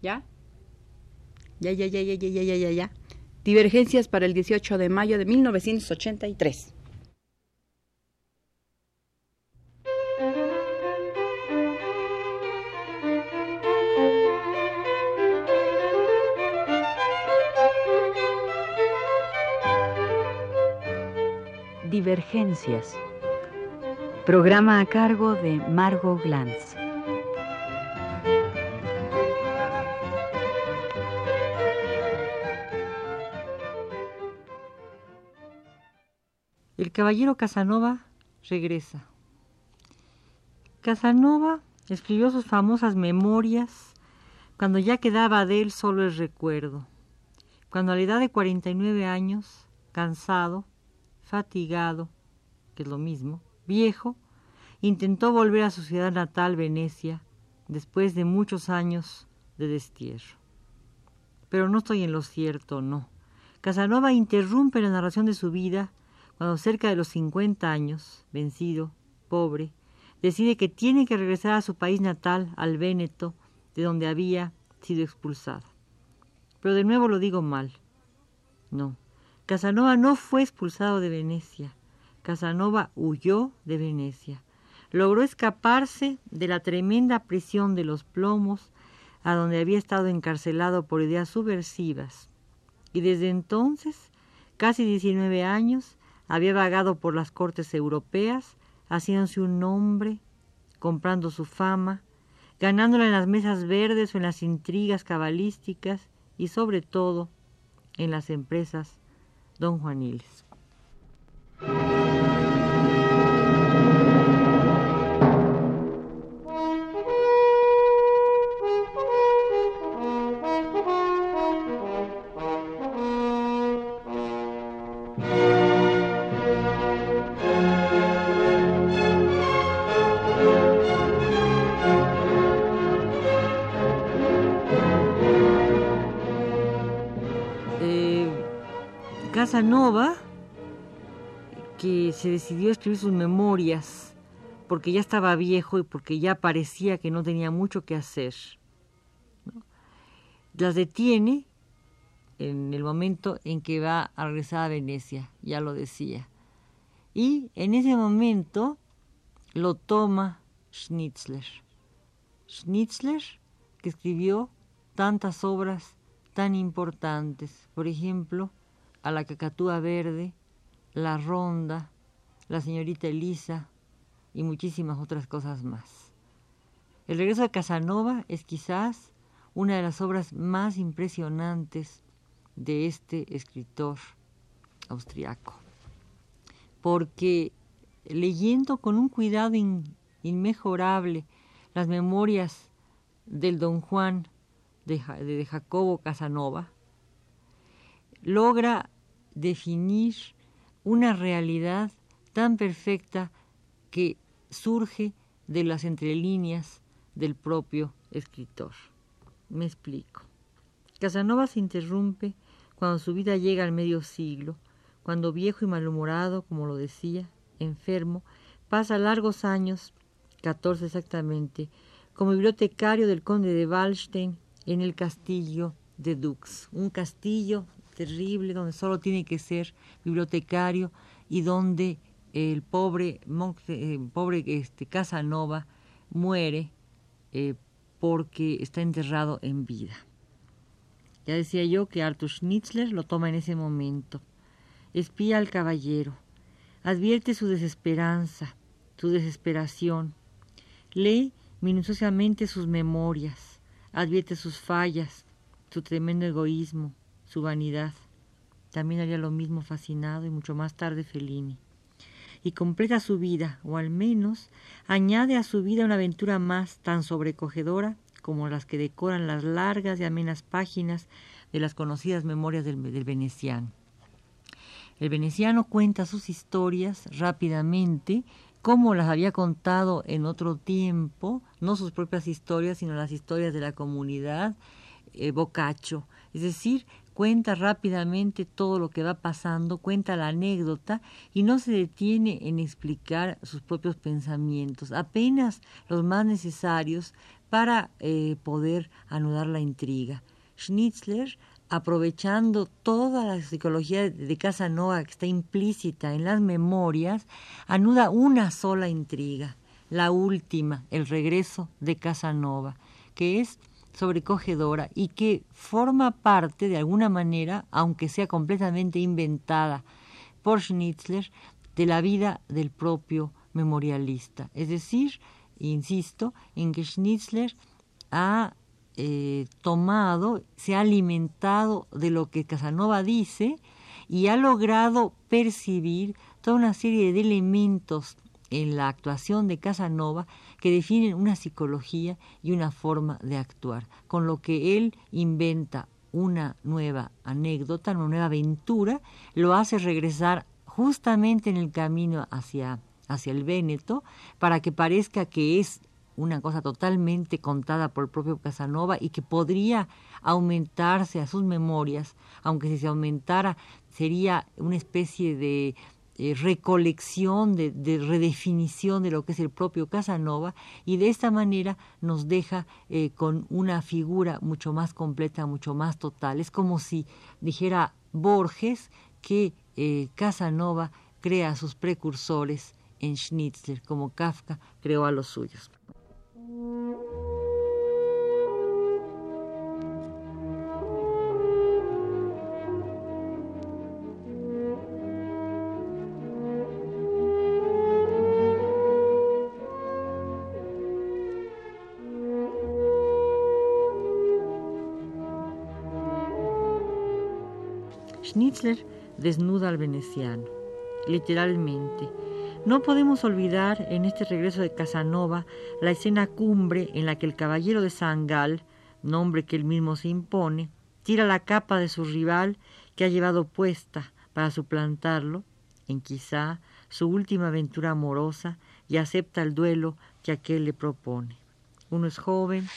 ¿Ya? Ya, ya, ya, ya, ya, ya, ya, ya. Divergencias para el 18 de mayo de 1983. Divergencias. Programa a cargo de Margot Glantz. El caballero Casanova regresa. Casanova escribió sus famosas memorias cuando ya quedaba de él solo el recuerdo, cuando a la edad de 49 años, cansado, fatigado, que es lo mismo, viejo, intentó volver a su ciudad natal, Venecia, después de muchos años de destierro. Pero no estoy en lo cierto, no. Casanova interrumpe la narración de su vida cuando cerca de los 50 años, vencido, pobre, decide que tiene que regresar a su país natal, al Véneto, de donde había sido expulsado. Pero de nuevo lo digo mal. No, Casanova no fue expulsado de Venecia. Casanova huyó de Venecia. Logró escaparse de la tremenda prisión de los plomos, a donde había estado encarcelado por ideas subversivas. Y desde entonces, casi 19 años, había vagado por las cortes europeas, haciéndose un nombre, comprando su fama, ganándola en las mesas verdes o en las intrigas cabalísticas y sobre todo en las empresas don Juaniles. Casanova, que se decidió a escribir sus memorias porque ya estaba viejo y porque ya parecía que no tenía mucho que hacer. Las detiene en el momento en que va a regresar a Venecia, ya lo decía. Y en ese momento lo toma Schnitzler. Schnitzler, que escribió tantas obras tan importantes, por ejemplo, a la cacatúa verde, la ronda, la señorita Elisa y muchísimas otras cosas más. El regreso de Casanova es quizás una de las obras más impresionantes de este escritor austriaco, porque leyendo con un cuidado inmejorable las memorias del don Juan de, de Jacobo Casanova, logra definir una realidad tan perfecta que surge de las entrelíneas del propio escritor. Me explico. Casanova se interrumpe cuando su vida llega al medio siglo, cuando viejo y malhumorado, como lo decía, enfermo, pasa largos años, catorce exactamente, como bibliotecario del conde de Wallstein en el castillo de Dux, un castillo terrible, donde solo tiene que ser bibliotecario y donde el pobre, eh, pobre este, Casanova muere eh, porque está enterrado en vida. Ya decía yo que Arthur Schnitzler lo toma en ese momento. Espía al caballero, advierte su desesperanza, su desesperación, lee minuciosamente sus memorias, advierte sus fallas, su tremendo egoísmo, su vanidad. También haría lo mismo fascinado y mucho más tarde Fellini. Y completa su vida, o al menos añade a su vida una aventura más tan sobrecogedora como las que decoran las largas y amenas páginas de las conocidas memorias del, veneciano. El veneciano cuenta sus historias rápidamente, como las había contado en otro tiempo, no sus propias historias, sino las historias de la comunidad, eh, Boccaccio, es decir, cuenta rápidamente todo lo que va pasando, cuenta la anécdota y no se detiene en explicar sus propios pensamientos, apenas los más necesarios para eh, poder anudar la intriga. Schnitzler, aprovechando toda la psicología de Casanova que está implícita en las memorias, anuda una sola intriga, la última, el regreso de Casanova, que es sobrecogedora y que forma parte de alguna manera, aunque sea completamente inventada por Schnitzler, de la vida del propio memorialista. Es decir, insisto, en que Schnitzler ha eh, tomado, se ha alimentado de lo que Casanova dice y ha logrado percibir toda una serie de elementos en la actuación de Casanova que definen una psicología y una forma de actuar, con lo que él inventa una nueva anécdota, una nueva aventura, lo hace regresar justamente en el camino hacia, hacia el Véneto, para que parezca que es una cosa totalmente contada por el propio Casanova y que podría aumentarse a sus memorias, aunque si se aumentara sería una especie de eh, recolección, de, redefinición de lo que es el propio Casanova y de esta manera nos deja eh, con una figura mucho más completa, mucho más total. Es como si dijera Borges que eh, Casanova crea a sus precursores en Schnitzler, como Kafka creó a los suyos. Schnitzler desnuda al veneciano, literalmente. No podemos olvidar en este regreso de Casanova la escena cumbre en la que el caballero de Sangal, nombre que él mismo se impone, tira la capa de su rival que ha llevado puesta para suplantarlo en quizá su última aventura amorosa y acepta el duelo que aquel le propone. Uno es joven,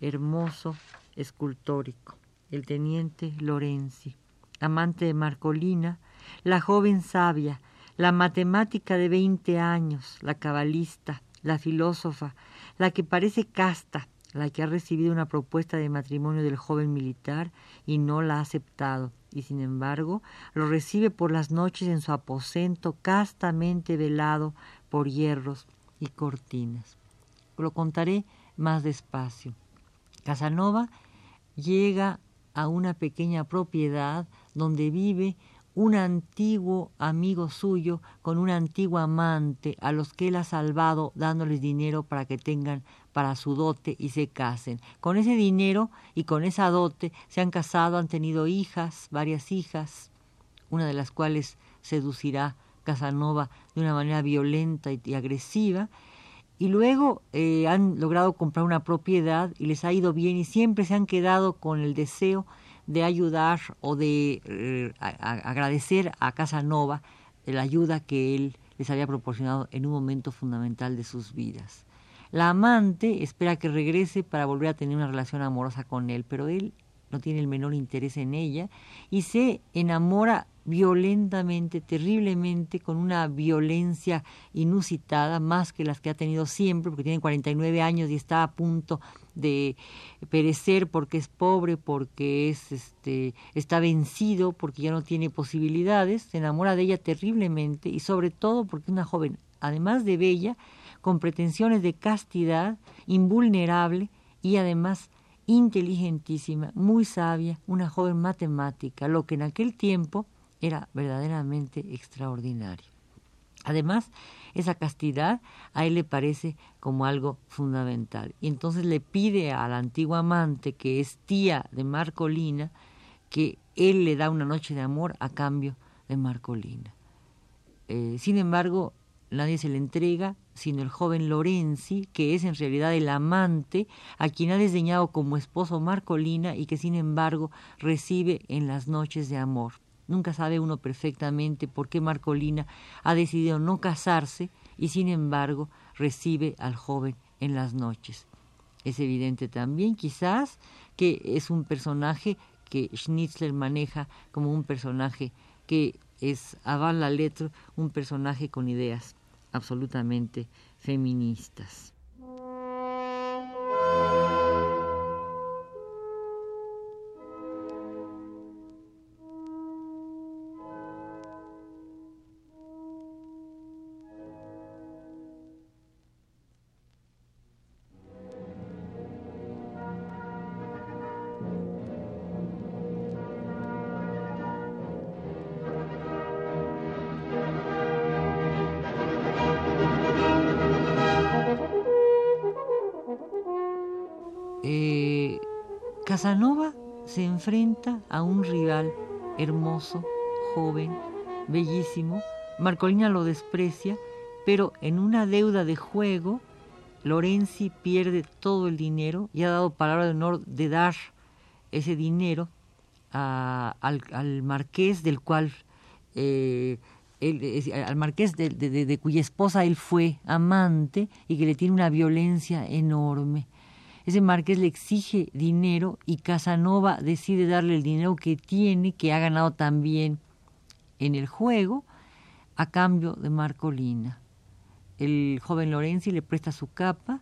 hermoso, escultórico, el teniente Lorenzi amante de Marcolina, la joven sabia, la matemática de veinte años, la cabalista, la filósofa, la que parece casta, la que ha recibido una propuesta de matrimonio del joven militar y no la ha aceptado, y sin embargo lo recibe por las noches en su aposento castamente velado por hierros y cortinas. Lo contaré más despacio. Casanova llega a una pequeña propiedad donde vive un antiguo amigo suyo con una antigua amante a los que él ha salvado dándoles dinero para que tengan para su dote y se casen. Con ese dinero y con esa dote se han casado, han tenido hijas, varias hijas, una de las cuales seducirá Casanova de una manera violenta y, agresiva, y luego eh, han logrado comprar una propiedad y les ha ido bien y siempre se han quedado con el deseo de ayudar o de eh, agradecer a Casanova la ayuda que él les había proporcionado en un momento fundamental de sus vidas. La amante espera que regrese para volver a tener una relación amorosa con él, pero él no tiene el menor interés en ella y se enamora violentamente, terriblemente, con una violencia inusitada, más que las que ha tenido siempre, porque tiene 49 años y está a punto de perecer porque es pobre, porque es este está vencido, porque ya no tiene posibilidades, se enamora de ella terriblemente y sobre todo porque es una joven, además de bella, con pretensiones de castidad, invulnerable y además inteligentísima, muy sabia, una joven matemática, lo que en aquel tiempo era verdaderamente extraordinario. Además, esa castidad a él le parece como algo fundamental. Y entonces le pide a la antigua amante, que es tía de Marcolina, que él le da una noche de amor a cambio de Marcolina. Eh, sin embargo, nadie se le entrega, sino el joven Lorenzi, que es en realidad el amante a quien ha desdeñado como esposo Marcolina y que sin embargo recibe en las noches de amor. Nunca sabe uno perfectamente por qué Marcolina ha decidido no casarse y sin embargo recibe al joven en las noches. Es evidente también quizás que es un personaje que Schnitzler maneja como un personaje que es a la letra un personaje con ideas absolutamente feministas. Casanova se enfrenta a un rival hermoso, joven, bellísimo. Marcolina lo desprecia, pero en una deuda de juego, Lorenzi pierde todo el dinero y ha dado palabra de honor de dar ese dinero al, marqués del cual eh, al marqués de, cuya esposa él fue amante y que le tiene una violencia enorme. Ese marqués le exige dinero y Casanova decide darle el dinero que tiene, que ha ganado también en el juego, a cambio de Marcolina. El joven Lorenzi le presta su capa,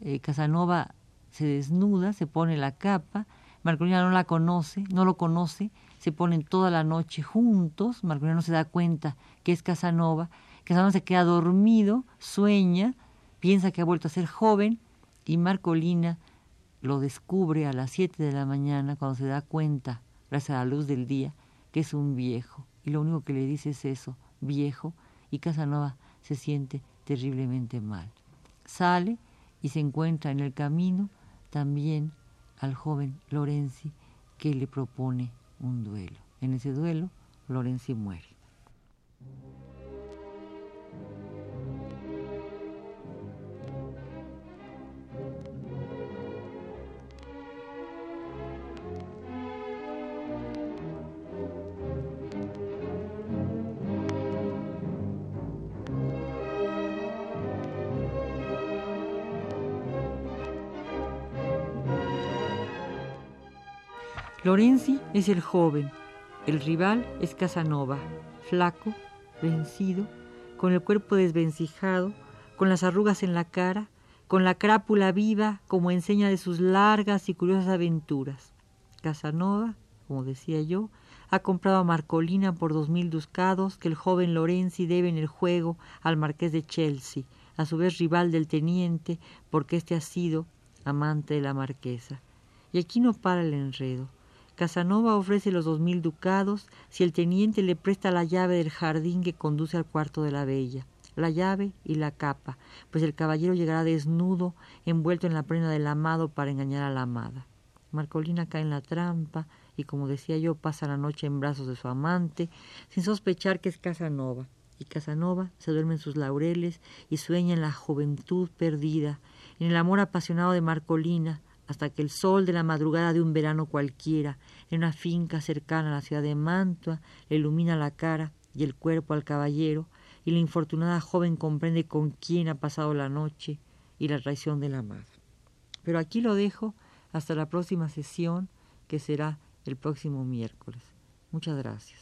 eh, Casanova se desnuda, se pone la capa, Marcolina no la conoce, no lo conoce, se ponen toda la noche juntos, Marcolina no se da cuenta que es Casanova, Casanova se queda dormido, sueña, piensa que ha vuelto a ser joven, y Marcolina lo descubre a las 7 de la mañana cuando se da cuenta, gracias a la luz del día, que es un viejo. Y lo único que le dice es eso, viejo, y Casanova se siente terriblemente mal. Sale y se encuentra en el camino también al joven Lorenzi que le propone un duelo. En ese duelo, Lorenzi muere. Lorenzi es el joven, el rival es Casanova, flaco, vencido, con el cuerpo desvencijado, con las arrugas en la cara, con la crápula viva como enseña de sus largas y curiosas aventuras. Casanova, como decía yo, ha comprado a Marcolina por dos mil ducados que el joven Lorenzi debe en el juego al marqués de Chelsea, a su vez rival del teniente, porque éste ha sido amante de la marquesa. Y aquí no para el enredo. Casanova ofrece los dos mil ducados si el teniente le presta la llave del jardín que conduce al cuarto de la bella, la llave y la capa, pues el caballero llegará desnudo, envuelto en la prenda del amado para engañar a la amada. Marcolina cae en la trampa y, como decía yo, pasa la noche en brazos de su amante, sin sospechar que es Casanova. Y Casanova se duerme en sus laureles y sueña en la juventud perdida, en el amor apasionado de Marcolina, hasta que el sol de la madrugada de un verano cualquiera, en una finca cercana a la ciudad de Mantua, le ilumina la cara y el cuerpo al caballero, y la infortunada joven comprende con quién ha pasado la noche y la traición de la madre. Pero aquí lo dejo hasta la próxima sesión, que será el próximo miércoles. Muchas gracias.